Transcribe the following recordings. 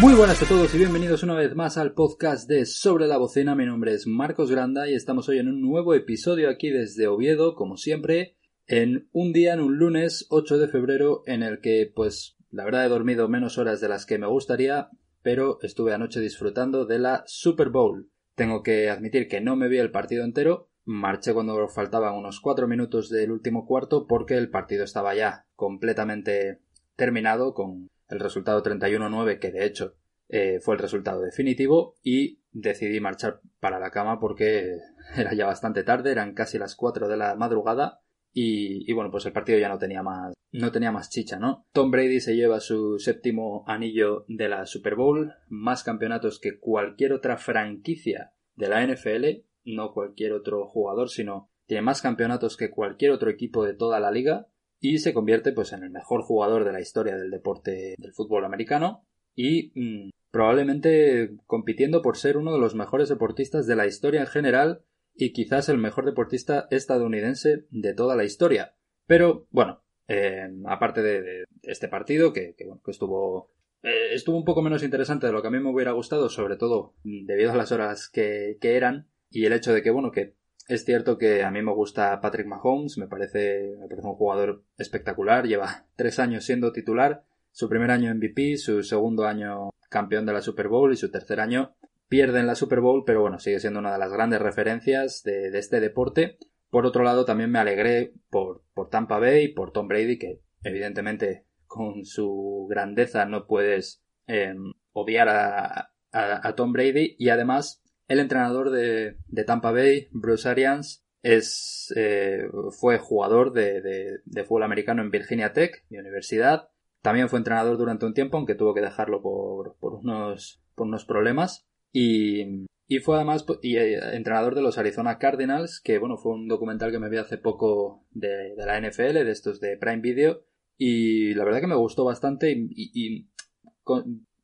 Muy buenas a todos y bienvenidos una vez más al podcast de Sobre la Bocina. Mi nombre es Marcos Granda y estamos hoy en un nuevo episodio aquí desde Oviedo, como siempre, en un día, en un lunes 8 de febrero, en el que, pues, la verdad he dormido menos horas de las que me gustaría, pero estuve anoche disfrutando de la Super Bowl. Tengo que admitir que no me vi el partido entero, marché cuando faltaban unos cuatro minutos del último cuarto porque el partido estaba ya completamente terminado con el resultado 31-9 que de hecho eh, fue el resultado definitivo y decidí marchar para la cama porque era ya bastante tarde, eran casi las 4 de la madrugada y, bueno, pues el partido ya no tenía más, no tenía más chicha, ¿no? Tom Brady se lleva su séptimo anillo de la Super Bowl, más campeonatos que cualquier otra franquicia de la NFL, no cualquier otro jugador, sino tiene más campeonatos que cualquier otro equipo de toda la liga y se convierte pues en el mejor jugador de la historia del deporte del fútbol americano y mm, probablemente compitiendo por ser uno de los mejores deportistas de la historia en general y quizás el mejor deportista estadounidense de toda la historia. Pero bueno, eh, aparte de, este partido, que, bueno, que estuvo, eh, estuvo un poco menos interesante de lo que a mí me hubiera gustado, sobre todo debido a las horas que, que eran y el hecho de que, bueno, que es cierto que a mí me gusta Patrick Mahomes, me parece, me parece un jugador espectacular, lleva tres años siendo titular, su primer año MVP, su segundo año campeón de la Super Bowl y su tercer año pierde en la Super Bowl, pero bueno, sigue siendo una de las grandes referencias de, este deporte. Por otro lado, también me alegré por, Tampa Bay, por Tom Brady, que evidentemente con su grandeza no puedes em, odiar a, Tom Brady y además el entrenador de, Tampa Bay, Bruce Arians, es, eh, fue jugador de, de, de, fútbol americano en Virginia Tech, mi universidad. También fue entrenador durante un tiempo, aunque tuvo que dejarlo por, por, unos, por unos problemas. Y, y fue además y, eh, entrenador de los Arizona Cardinals, que bueno, fue un documental que me vi hace poco de, la NFL, de estos de Prime Video, y la verdad que me gustó bastante y, y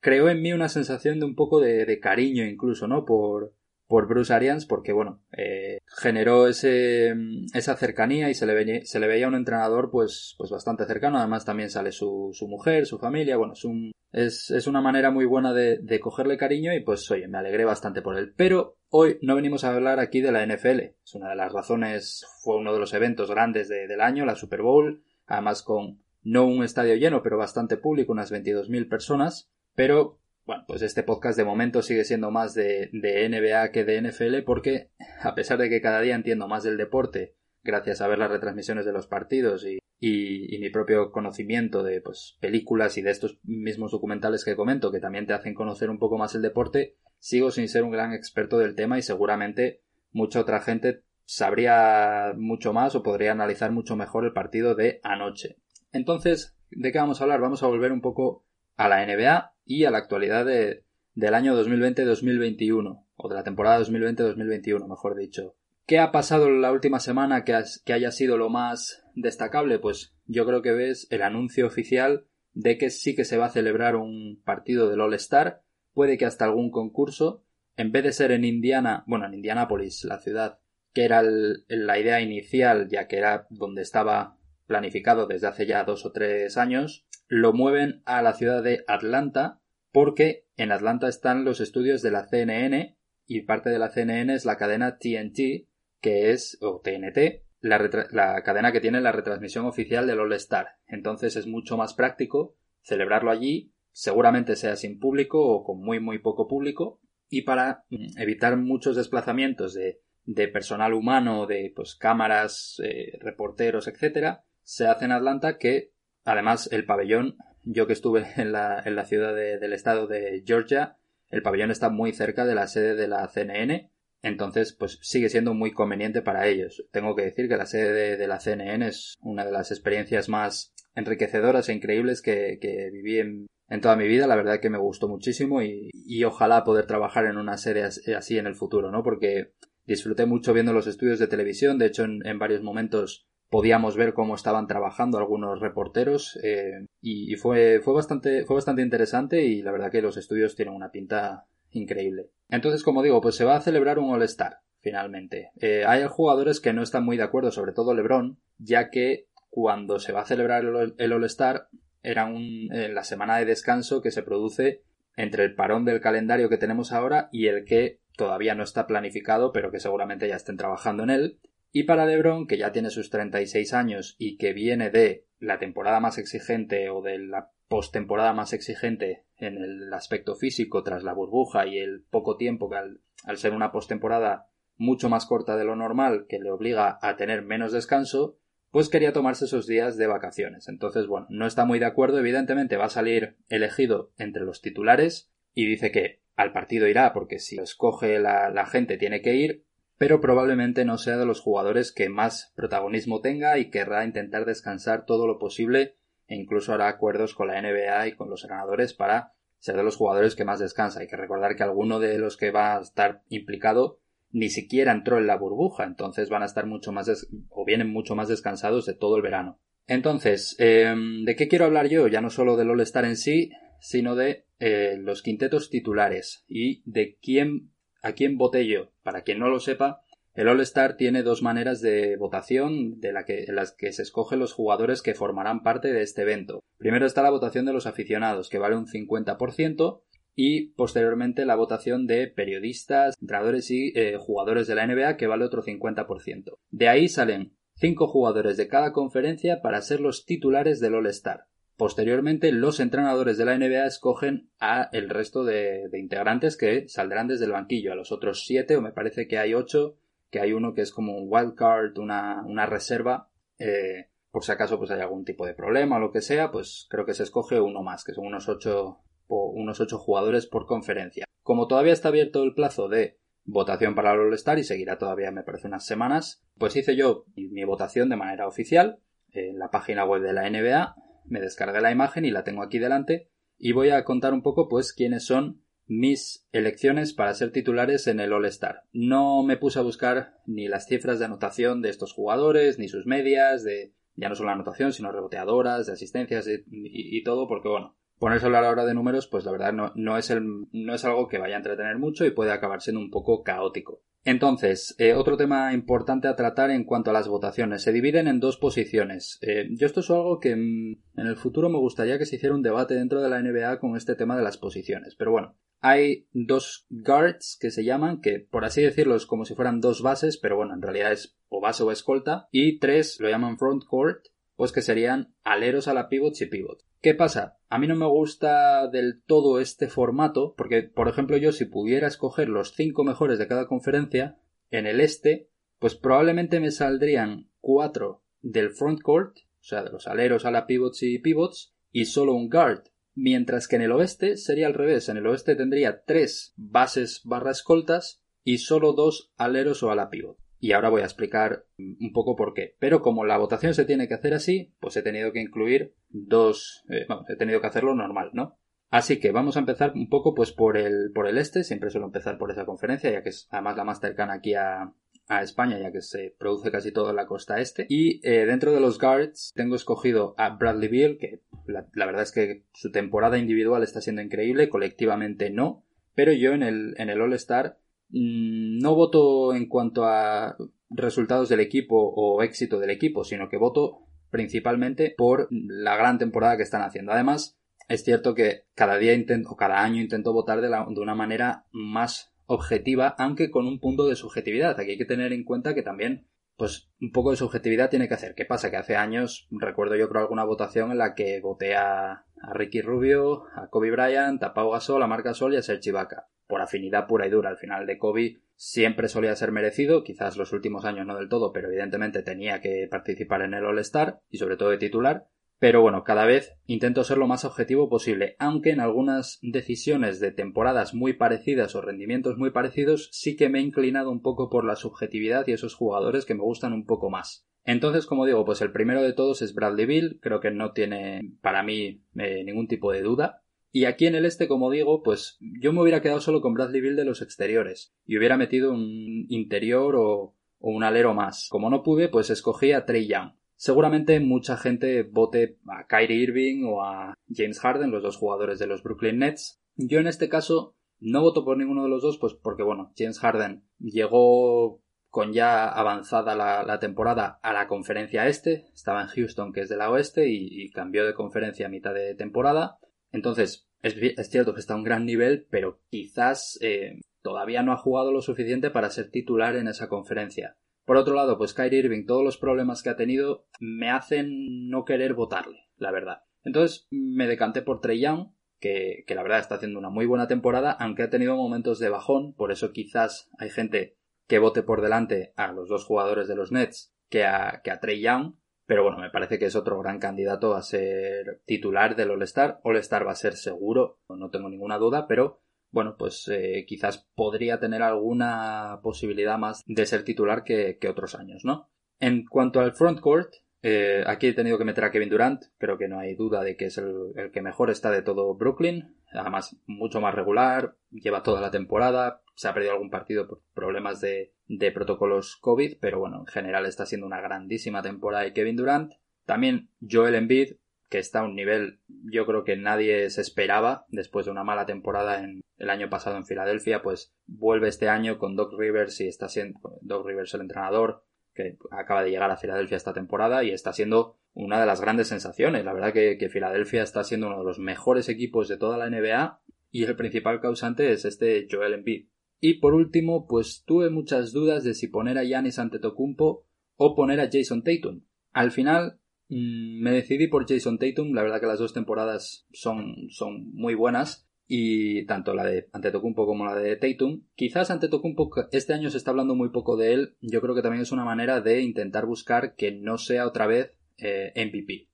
creó en mí una sensación de un poco de, de cariño incluso, ¿no? Por, por Bruce Arians porque, bueno, eh, generó ese, esa cercanía y se le, se le veía un entrenador pues, pues bastante cercano. Además también sale su, su mujer, su familia. Bueno, es, un, es, es una manera muy buena de, de, cogerle cariño y pues, oye, me alegré bastante por él. Pero hoy no venimos a hablar aquí de la NFL. Es una de las razones, fue uno de los eventos grandes de, del año, la Super Bowl. Además con no un estadio lleno, pero bastante público, unas 22.000 personas. Pero bueno, pues este podcast de momento sigue siendo más de, de, NBA que de NFL porque, a pesar de que cada día entiendo más del deporte, gracias a ver las retransmisiones de los partidos y, y, mi propio conocimiento de pues, películas y de estos mismos documentales que comento, que también te hacen conocer un poco más el deporte, sigo sin ser un gran experto del tema y seguramente mucha otra gente sabría mucho más o podría analizar mucho mejor el partido de anoche. Entonces, ¿de qué vamos a hablar? Vamos a volver un poco a la NBA y a la actualidad de, del año 2020-2021, o de la temporada 2020-2021, mejor dicho. ¿Qué ha pasado la última semana que, que haya sido lo más destacable? Pues yo creo que ves el anuncio oficial de que sí que se va a celebrar un partido del All-Star, puede que hasta algún concurso, en vez de ser en Indiana, bueno, en Indianápolis, la ciudad, que era la idea inicial, ya que era donde estaba planificado desde hace ya dos o tres años, lo mueven a la ciudad de Atlanta porque en Atlanta están los estudios de la CNN y parte de la CNN es la cadena TNT que es o TNT la, la cadena que tiene la retransmisión oficial del All Star. Entonces es mucho más práctico celebrarlo allí seguramente sea sin público o con muy muy poco público y para mm, evitar muchos desplazamientos de, de personal humano de pues cámaras eh, reporteros etcétera se hace en Atlanta que Además, el pabellón, yo que estuve en la, en la ciudad del estado de Georgia, el pabellón está muy cerca de la sede de la CNN, entonces pues sigue siendo muy conveniente para ellos. Tengo que decir que la sede de, la CNN es una de las experiencias más enriquecedoras e increíbles que, que viví en, en, toda mi vida. La verdad que me gustó muchísimo y, y ojalá poder trabajar en una serie así en el futuro, ¿no? Porque disfruté mucho viendo los estudios de televisión. De hecho, en varios momentos podíamos ver cómo estaban trabajando algunos reporteros eh, y, fue, fue, bastante, fue bastante interesante y la verdad que los estudios tienen una pinta increíble. Entonces, como digo, pues se va a celebrar un All-Star, finalmente. Eh, hay jugadores que no están muy de acuerdo, sobre todo LeBron, ya que cuando se va a celebrar el All-Star era un, en la semana de descanso que se produce entre el parón del calendario que tenemos ahora y el que todavía no está planificado, pero que seguramente ya estén trabajando en él. Y para LeBron, que ya tiene sus 36 años y que viene de la temporada más exigente o de la postemporada más exigente en el aspecto físico tras la burbuja y el poco tiempo que al, ser una postemporada mucho más corta de lo normal que le obliga a tener menos descanso, pues quería tomarse esos días de vacaciones. Entonces, bueno, no está muy de acuerdo, evidentemente va a salir elegido entre los titulares y dice que al partido irá porque si escoge la gente tiene que ir, pero probablemente no sea de los jugadores que más protagonismo tenga y querrá intentar descansar todo lo posible e incluso hará acuerdos con la NBA y con los ganadores para ser de los jugadores que más descansa. Hay que recordar que alguno de los que va a estar implicado ni siquiera entró en la burbuja, entonces van a estar mucho más o vienen mucho más descansados de todo el verano. Entonces, em, ¿de qué quiero hablar yo? Ya no solo del All-Star en sí, sino de eh, los quintetos titulares y de quién, a quién voté yo. Para quien no lo sepa, el All-Star tiene dos maneras de votación de la que, en las que se escogen los jugadores que formarán parte de este evento. Primero está la votación de los aficionados, que vale un 50%, y posteriormente la votación de periodistas, entrenadores y eh, jugadores de la NBA, que vale otro 50%. De ahí salen cinco jugadores de cada conferencia para ser los titulares del All-Star. Posteriormente, los entrenadores de la NBA escogen a el resto de, integrantes que saldrán desde el banquillo, a los otros siete, o me parece que hay ocho, que hay uno que es como un wild card, una, una reserva, eh, por si acaso pues hay algún tipo de problema o lo que sea, pues creo que se escoge uno más, que son unos ocho, unos ocho jugadores por conferencia. Como todavía está abierto el plazo de votación para el All-Star y seguirá todavía, me parece, unas semanas, pues hice yo mi votación de manera oficial en la página web de la NBA, me descargué la imagen y la tengo aquí delante y voy a contar un poco pues quiénes son mis elecciones para ser titulares en el All-Star. No me puse a buscar ni las cifras de anotación de estos jugadores, ni sus medias, de ya no solo anotación, sino reboteadoras, de asistencias y, todo, porque bueno, ponerse a hablar ahora de números, pues la verdad no, no, es el, no es algo que vaya a entretener mucho y puede acabar siendo un poco caótico. Entonces, eh, otro tema importante a tratar en cuanto a las votaciones. Se dividen en dos posiciones. Eh, yo esto es algo que mm, en el futuro me gustaría que se hiciera un debate dentro de la NBA con este tema de las posiciones. Pero bueno, hay dos guards que se llaman, que por así decirlo es como si fueran dos bases, pero bueno, en realidad es o base o escolta. Y tres lo llaman front court, pues que serían aleros a la pivot y pivot. ¿Qué pasa? A mí no me gusta del todo este formato, porque, por ejemplo, yo si pudiera escoger los cinco mejores de cada conferencia, en el este, pues probablemente me saldrían cuatro del front court, o sea, de los aleros a la pivots y pivots, y solo un guard. Mientras que en el oeste sería al revés. En el oeste tendría tres bases barra escoltas y solo dos aleros o a la pivot y ahora voy a explicar un poco por qué. Pero como la votación se tiene que hacer así, pues he tenido que incluir dos, eh, he tenido que hacerlo normal, ¿no? Así que vamos a empezar un poco pues por el, por el este, siempre suelo empezar por esa conferencia, ya que es además la más cercana aquí a, a España, ya que se produce casi todo en la costa este. Y eh, dentro de los guards tengo escogido a Bradley Beal, que la, la, verdad es que su temporada individual está siendo increíble, colectivamente no, pero yo en el, en el All Star no voto en cuanto a resultados del equipo o éxito del equipo, sino que voto principalmente por la gran temporada que están haciendo. Además, es cierto que cada día intento, o cada año intento votar de, una manera más objetiva, aunque con un punto de subjetividad. Aquí hay que tener en cuenta que también, pues, un poco de subjetividad tiene que hacer. ¿Qué pasa? Que hace años, recuerdo yo creo alguna votación en la que voté a, a Ricky Rubio, a Kobe Bryant, a Pau Gasol, a Marc Gasol y a Serge Ibaka por afinidad pura y dura. Al final de Kobe siempre solía ser merecido, quizás los últimos años no del todo, pero evidentemente tenía que participar en el All-Star y sobre todo de titular. Pero bueno, cada vez intento ser lo más objetivo posible, aunque en algunas decisiones de temporadas muy parecidas o rendimientos muy parecidos sí que me he inclinado un poco por la subjetividad y esos jugadores que me gustan un poco más. Entonces, como digo, pues el primero de todos es Bradley Bill, creo que no tiene para mí eh, ningún tipo de duda. Y aquí en el este, como digo, pues yo me hubiera quedado solo con Bradley Bill de los exteriores y hubiera metido un interior o, un alero más. Como no pude, pues escogí a Trey Young. Seguramente mucha gente vote a Kyrie Irving o a James Harden, los dos jugadores de los Brooklyn Nets. Yo en este caso no voto por ninguno de los dos, pues porque bueno, James Harden llegó con ya avanzada la, temporada a la conferencia este, estaba en Houston que es de la oeste y, y cambió de conferencia a mitad de temporada. Entonces, es, cierto que está a un gran nivel, pero quizás eh, todavía no ha jugado lo suficiente para ser titular en esa conferencia. Por otro lado, pues Kyrie Irving, todos los problemas que ha tenido me hacen no querer votarle, la verdad. Entonces me decanté por Trey Young, que, que, la verdad está haciendo una muy buena temporada, aunque ha tenido momentos de bajón, por eso quizás hay gente que vote por delante a los dos jugadores de los Nets que a, que a Trey Young, pero bueno, me parece que es otro gran candidato a ser titular del All-Star. All-Star va a ser seguro, no tengo ninguna duda, pero bueno, pues eh, quizás podría tener alguna posibilidad más de ser titular que, otros años, ¿no? En cuanto al frontcourt, eh, aquí he tenido que meter a Kevin Durant, creo que no hay duda de que es el, el, que mejor está de todo Brooklyn, además mucho más regular, lleva toda la temporada, se ha perdido algún partido por problemas de, protocolos COVID, pero bueno, en general está siendo una grandísima temporada de Kevin Durant. También Joel Embiid, que está a un nivel yo creo que nadie se esperaba después de una mala temporada en el año pasado en Filadelfia, pues vuelve este año con Doc Rivers y está siendo Doc Rivers el entrenador que acaba de llegar a Filadelfia esta temporada y está siendo una de las grandes sensaciones. La verdad que, que Filadelfia está siendo uno de los mejores equipos de toda la NBA y el principal causante es este Joel Embiid. Y por último, pues tuve muchas dudas de si poner a Giannis Antetokounmpo o poner a Jason Tatum. Al final mm, me decidí por Jason Tatum, la verdad que las dos temporadas son, son muy buenas y tanto la de Antetokounmpo como la de Tatum. Quizás Antetokounmpo este año se está hablando muy poco de él, yo creo que también es una manera de intentar buscar que no sea otra vez eh, MVP,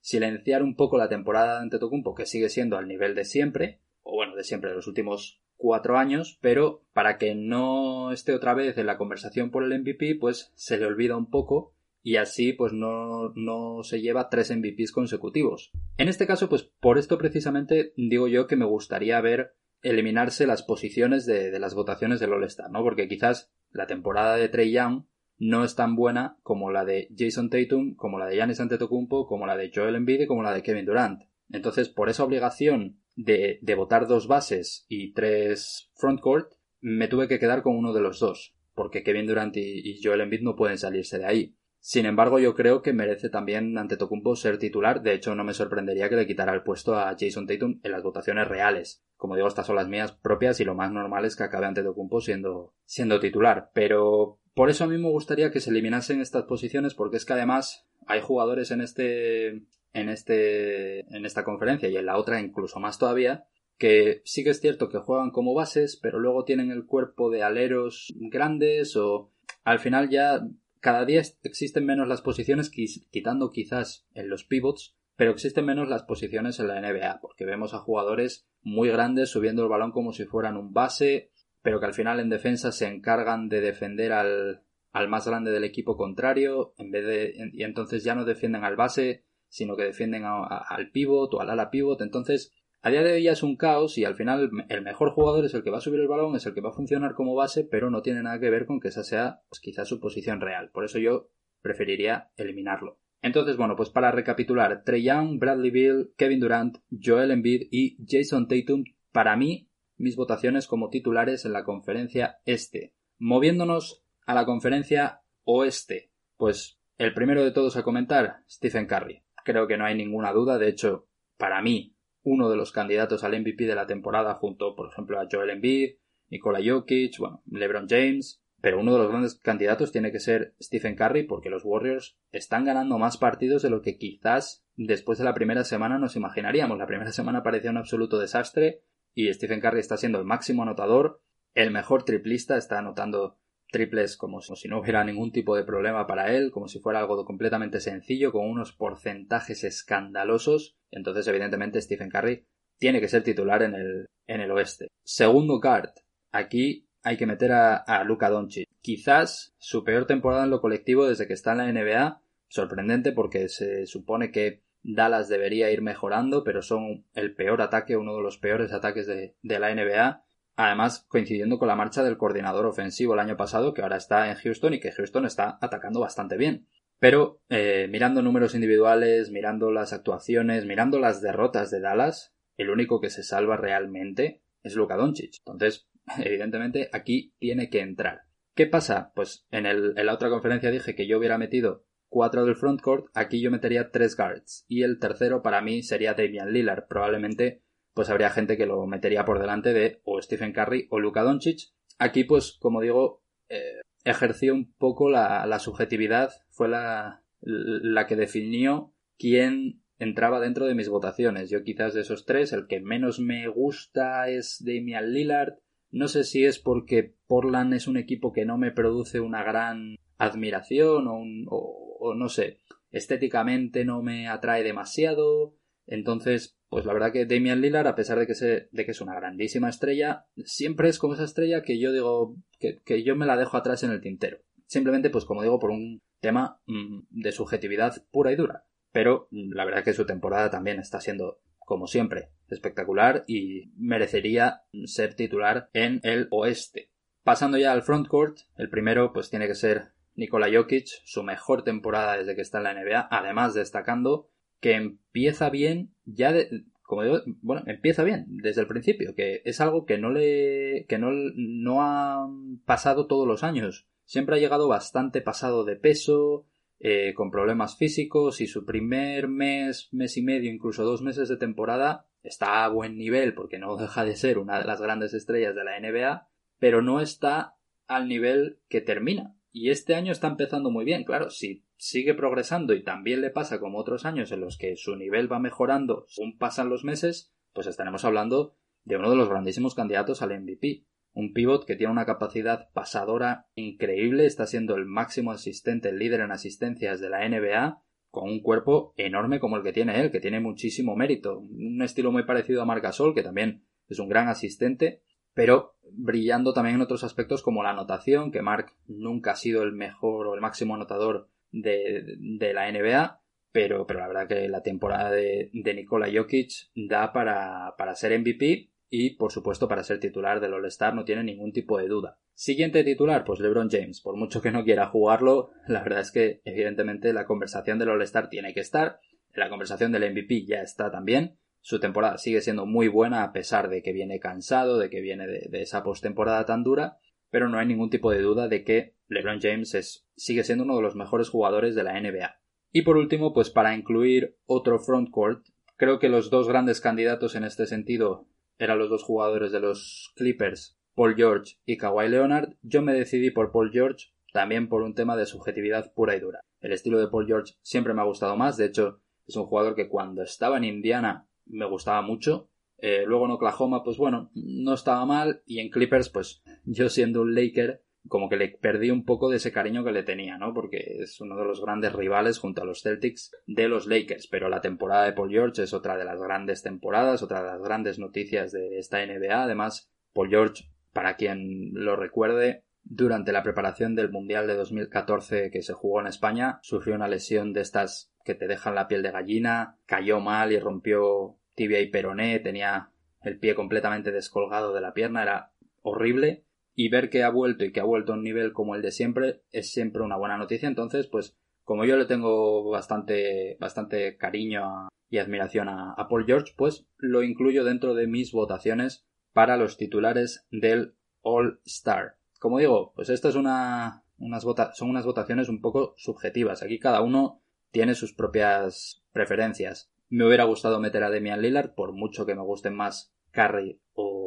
silenciar un poco la temporada de Antetokounmpo que sigue siendo al nivel de siempre, o bueno, de siempre, de los últimos cuatro años, pero para que no esté otra vez en la conversación por el MVP, pues se le olvida un poco y así pues no, no se lleva tres MVPs consecutivos. En este caso, pues por esto precisamente digo yo que me gustaría ver eliminarse las posiciones de, las votaciones del All-Star, ¿no? Porque quizás la temporada de Trey Young no es tan buena como la de Jason Tatum, como la de Giannis Antetokounmpo, como la de Joel Embiid y como la de Kevin Durant. Entonces, por esa obligación de, de votar dos bases y tres frontcourt, me tuve que quedar con uno de los dos, porque Kevin Durant y, Joel Embiid no pueden salirse de ahí. Sin embargo, yo creo que merece también ante Tocumpo ser titular. De hecho, no me sorprendería que le quitara el puesto a Jason Tatum en las votaciones reales. Como digo, estas son las mías propias y lo más normal es que acabe ante Tocumpo siendo, siendo titular. Pero por eso a mí me gustaría que se eliminasen estas posiciones porque es que además hay jugadores en este en, este, en esta conferencia y en la otra incluso más todavía, que sí que es cierto que juegan como bases, pero luego tienen el cuerpo de aleros grandes o al final ya cada día existen menos las posiciones, quitando quizás en los pivots, pero existen menos las posiciones en la NBA, porque vemos a jugadores muy grandes subiendo el balón como si fueran un base, pero que al final en defensa se encargan de defender al, al más grande del equipo contrario, en vez de, y entonces ya no defienden al base, sino que defienden al pivot o al ala pivot. Entonces, a día de hoy ya es un caos y al final el mejor jugador es el que va a subir el balón, es el que va a funcionar como base, pero no tiene nada que ver con que esa sea pues, quizás su posición real. Por eso yo preferiría eliminarlo. Entonces, bueno, pues para recapitular, Trey Young, Bradley Bill, Kevin Durant, Joel Embiid y Jason Tatum, para mí, mis votaciones como titulares en la conferencia este. Moviéndonos a la conferencia oeste, pues el primero de todos a comentar, Stephen Curry creo que no hay ninguna duda. De hecho, para mí, uno de los candidatos al MVP de la temporada, junto, por ejemplo, a Joel Embiid, Nikola Jokic, bueno, LeBron James. Pero uno de los grandes candidatos tiene que ser Stephen Curry, porque los Warriors están ganando más partidos de lo que quizás después de la primera semana nos imaginaríamos. La primera semana parecía un absoluto desastre y Stephen Curry está siendo el máximo anotador, el mejor triplista, está anotando triples como si no hubiera ningún tipo de problema para él, como si fuera algo completamente sencillo, con unos porcentajes escandalosos. Entonces, evidentemente, Stephen Curry tiene que ser titular en el, en el oeste. Segundo card. Aquí hay que meter a, a Luka Doncic. Quizás su peor temporada en lo colectivo desde que está en la NBA. Sorprendente porque se supone que Dallas debería ir mejorando, pero son el peor ataque, uno de los peores ataques de, de la NBA Además, coincidiendo con la marcha del coordinador ofensivo el año pasado, que ahora está en Houston y que Houston está atacando bastante bien. Pero eh, mirando números individuales, mirando las actuaciones, mirando las derrotas de Dallas, el único que se salva realmente es Luka Doncic. Entonces, evidentemente, aquí tiene que entrar. ¿Qué pasa? Pues en, en la otra conferencia dije que yo hubiera metido cuatro del frontcourt, aquí yo metería tres guards. Y el tercero para mí sería Damian Lillard, probablemente pues habría gente que lo metería por delante de o Stephen Curry o Luka Doncic. Aquí, pues, como digo, eh, ejerció un poco la, la subjetividad, fue la, la que definió quién entraba dentro de mis votaciones. Yo quizás de esos tres, el que menos me gusta es Damian Lillard. No sé si es porque Portland es un equipo que no me produce una gran admiración o, o, o no sé, estéticamente no me atrae demasiado. Entonces, pues la verdad que Damian Lillard, a pesar de que, de que es una grandísima estrella, siempre es como esa estrella que yo digo que, que, yo me la dejo atrás en el tintero. Simplemente, pues como digo, por un tema mmm, de subjetividad pura y dura. Pero mm, la verdad que su temporada también está siendo, como siempre, espectacular y merecería ser titular en el oeste. Pasando ya al frontcourt, el primero pues tiene que ser Nikola Jokic, su mejor temporada desde que está en la NBA, además destacando que empieza bien ya de, como digo, bueno, empieza bien desde el principio, que es algo que no le que no, no ha pasado todos los años. Siempre ha llegado bastante pasado de peso, eh, con problemas físicos y su primer mes, mes y medio, incluso dos meses de temporada está a buen nivel porque no deja de ser una de las grandes estrellas de la NBA, pero no está al nivel que termina. Y este año está empezando muy bien, claro, si sigue progresando y también le pasa como otros años en los que su nivel va mejorando según pasan los meses, pues estaremos hablando de uno de los grandísimos candidatos al MVP. Un pivot que tiene una capacidad pasadora increíble, está siendo el máximo asistente, el líder en asistencias de la NBA, con un cuerpo enorme como el que tiene él, que tiene muchísimo mérito. Un estilo muy parecido a Marcasol, que también es un gran asistente, pero brillando también en otros aspectos como la anotación, que Mark nunca ha sido el mejor o el máximo anotador de, la NBA, pero, pero la verdad que la temporada de, de Nikola Jokic da para, para ser MVP y por supuesto para ser titular del All-Star no tiene ningún tipo de duda. Siguiente titular, pues LeBron James. Por mucho que no quiera jugarlo, la verdad es que evidentemente la conversación del All-Star tiene que estar, la conversación del MVP ya está también. Su temporada sigue siendo muy buena a pesar de que viene cansado, de que viene de, de esa postemporada tan dura, pero no hay ningún tipo de duda de que LeBron James es, sigue siendo uno de los mejores jugadores de la NBA. Y por último, pues para incluir otro frontcourt, creo que los dos grandes candidatos en este sentido eran los dos jugadores de los Clippers, Paul George y Kawhi Leonard, yo me decidí por Paul George también por un tema de subjetividad pura y dura. El estilo de Paul George siempre me ha gustado más, de hecho es un jugador que cuando estaba en Indiana me gustaba mucho, eh, luego en Oklahoma pues bueno, no estaba mal y en Clippers pues yo siendo un Laker como que le perdí un poco de ese cariño que le tenía, ¿no? Porque es uno de los grandes rivales junto a los Celtics de los Lakers, pero la temporada de Paul George es otra de las grandes temporadas, otra de las grandes noticias de esta NBA. Además, Paul George, para quien lo recuerde, durante la preparación del Mundial de 2014 que se jugó en España, sufrió una lesión de estas que te dejan la piel de gallina, cayó mal y rompió tibia y peroné, tenía el pie completamente descolgado de la pierna, era horrible y ver que ha vuelto y que ha vuelto a un nivel como el de siempre es siempre una buena noticia. Entonces, pues como yo le tengo bastante, bastante cariño a, y admiración a, Paul George, pues lo incluyo dentro de mis votaciones para los titulares del All Star. Como digo, pues esta es una, unas vota son unas votaciones un poco subjetivas. Aquí cada uno tiene sus propias preferencias. Me hubiera gustado meter a Demian Lillard, por mucho que me gusten más Curry o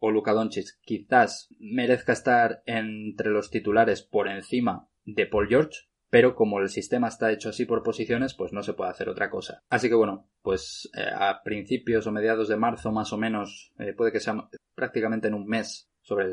o Luka Doncic quizás merezca estar entre los titulares por encima de Paul George, pero como el sistema está hecho así por posiciones, pues no se puede hacer otra cosa. Así que bueno, pues eh, a principios o mediados de marzo más o menos, eh, puede que sea prácticamente en un mes, sobre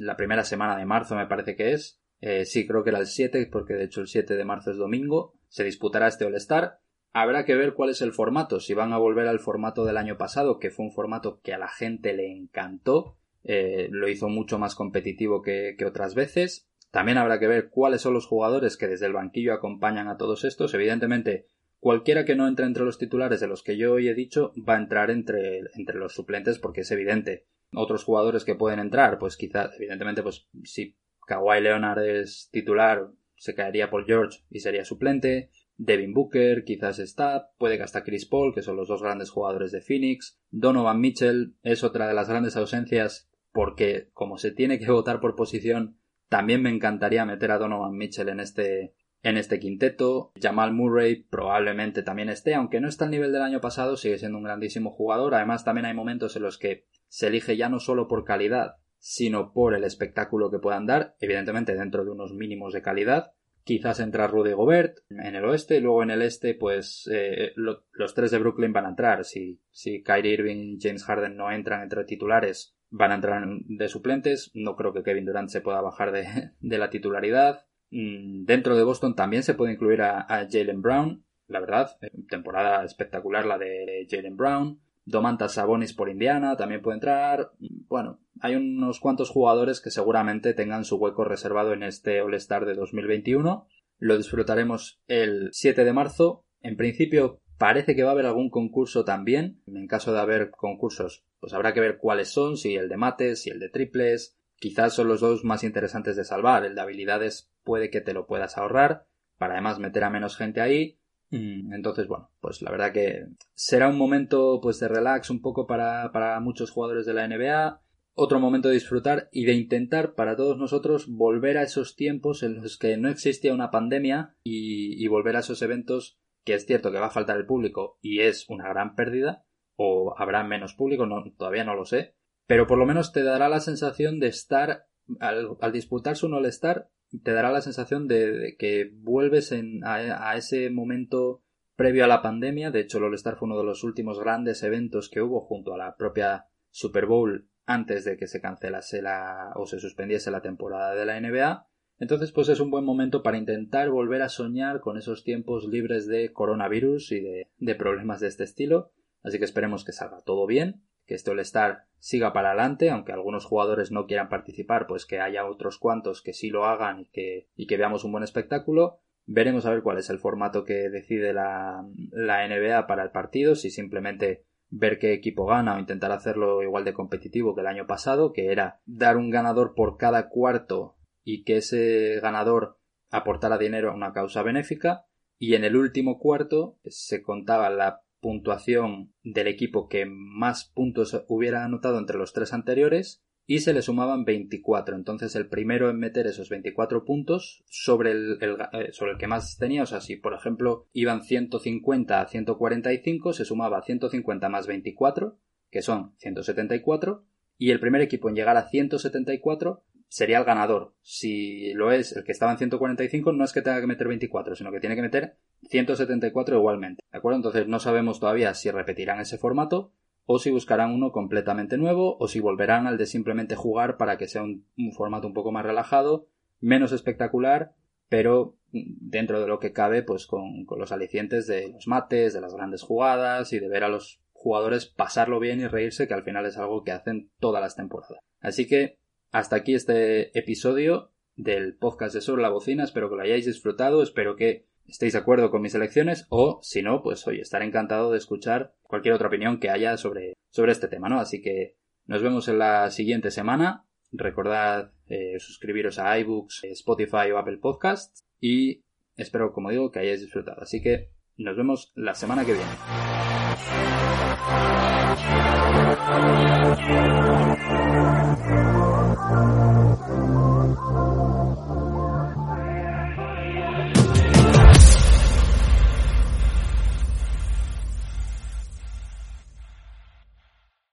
la primera semana de marzo me parece que es, eh, sí creo que era el 7, porque de hecho el 7 de marzo es domingo, se disputará este All-Star Habrá que ver cuál es el formato, si van a volver al formato del año pasado, que fue un formato que a la gente le encantó, eh, lo hizo mucho más competitivo que, otras veces. También habrá que ver cuáles son los jugadores que desde el banquillo acompañan a todos estos. Evidentemente, cualquiera que no entre entre los titulares de los que yo hoy he dicho va a entrar entre, entre los suplentes porque es evidente. Otros jugadores que pueden entrar, pues quizás, evidentemente, pues si Kawhi Leonard es titular, se caería por George y sería suplente. Devin Booker quizás está, puede que hasta Chris Paul, que son los dos grandes jugadores de Phoenix. Donovan Mitchell es otra de las grandes ausencias porque como se tiene que votar por posición, también me encantaría meter a Donovan Mitchell en este en este quinteto. Jamal Murray probablemente también esté, aunque no está al nivel del año pasado, sigue siendo un grandísimo jugador. Además, también hay momentos en los que se elige ya no solo por calidad, sino por el espectáculo que puedan dar, evidentemente dentro de unos mínimos de calidad. Quizás entra Rudy Gobert en el oeste y luego en el este, pues eh, los tres de Brooklyn van a entrar. Si, si Kyrie Irving y James Harden no entran entre titulares, van a entrar de suplentes. No creo que Kevin Durant se pueda bajar de, la titularidad. Mm, dentro de Boston también se puede incluir a, a Jalen Brown. La verdad, eh, temporada espectacular la de Jalen Brown. Domantas Sabonis por Indiana también puede entrar. Bueno, hay unos cuantos jugadores que seguramente tengan su hueco reservado en este All-Star de 2021. Lo disfrutaremos el 7 de marzo. En principio parece que va a haber algún concurso también. En caso de haber concursos, pues habrá que ver cuáles son, si el de mates, si el de triples. Quizás son los dos más interesantes de salvar. El de habilidades puede que te lo puedas ahorrar para además meter a menos gente ahí entonces, bueno, pues la verdad que será un momento pues de relax un poco para, para muchos jugadores de la NBA, otro momento de disfrutar y de intentar para todos nosotros volver a esos tiempos en los que no existía una pandemia y, volver a esos eventos que es cierto que va a faltar el público y es una gran pérdida o habrá menos público, no, todavía no lo sé, pero por lo menos te dará la sensación de estar al, al disputarse un All-Star te dará la sensación de, que vuelves a, ese momento previo a la pandemia. De hecho, el All-Star fue uno de los últimos grandes eventos que hubo junto a la propia Super Bowl antes de que se cancelase la o se suspendiese la temporada de la NBA. Entonces, pues es un buen momento para intentar volver a soñar con esos tiempos libres de coronavirus y de problemas de este estilo. Así que esperemos que salga todo bien que este All-Star siga para adelante, aunque algunos jugadores no quieran participar, pues que haya otros cuantos que sí lo hagan y que, y que veamos un buen espectáculo. Veremos a ver cuál es el formato que decide la, la NBA para el partido, si simplemente ver qué equipo gana o intentar hacerlo igual de competitivo que el año pasado, que era dar un ganador por cada cuarto y que ese ganador aportara dinero a una causa benéfica, y en el último cuarto se contaba la puntuación del equipo que más puntos hubiera anotado entre los tres anteriores y se le sumaban 24. Entonces el primero en meter esos 24 puntos sobre el, eh, sobre el que más tenía, o sea, si por ejemplo iban 150 a 145, se sumaba 150 más 24, que son 174, y el primer equipo en llegar a 174 sería el ganador. Si lo es el que estaba en 145, no es que tenga que meter 24, sino que tiene que meter 174 igualmente. ¿De acuerdo? Entonces no sabemos todavía si repetirán ese formato o si buscarán uno completamente nuevo o si volverán al de simplemente jugar para que sea un, formato un poco más relajado, menos espectacular, pero dentro de lo que cabe, pues con, con los alicientes de los mates, de las grandes jugadas y de ver a los jugadores pasarlo bien y reírse, que al final es algo que hacen todas las temporadas. Así que hasta aquí este episodio del podcast de Sobre la Bocina. Espero que lo hayáis disfrutado. Espero que estéis de acuerdo con mis elecciones o, si no, pues oye, estaré encantado de escuchar cualquier otra opinión que haya sobre, sobre este tema, ¿no? Así que nos vemos en la siguiente semana. Recordad eh, suscribiros a iBooks, Spotify o Apple Podcasts y espero, como digo, que hayáis disfrutado. Así que nos vemos la semana que viene.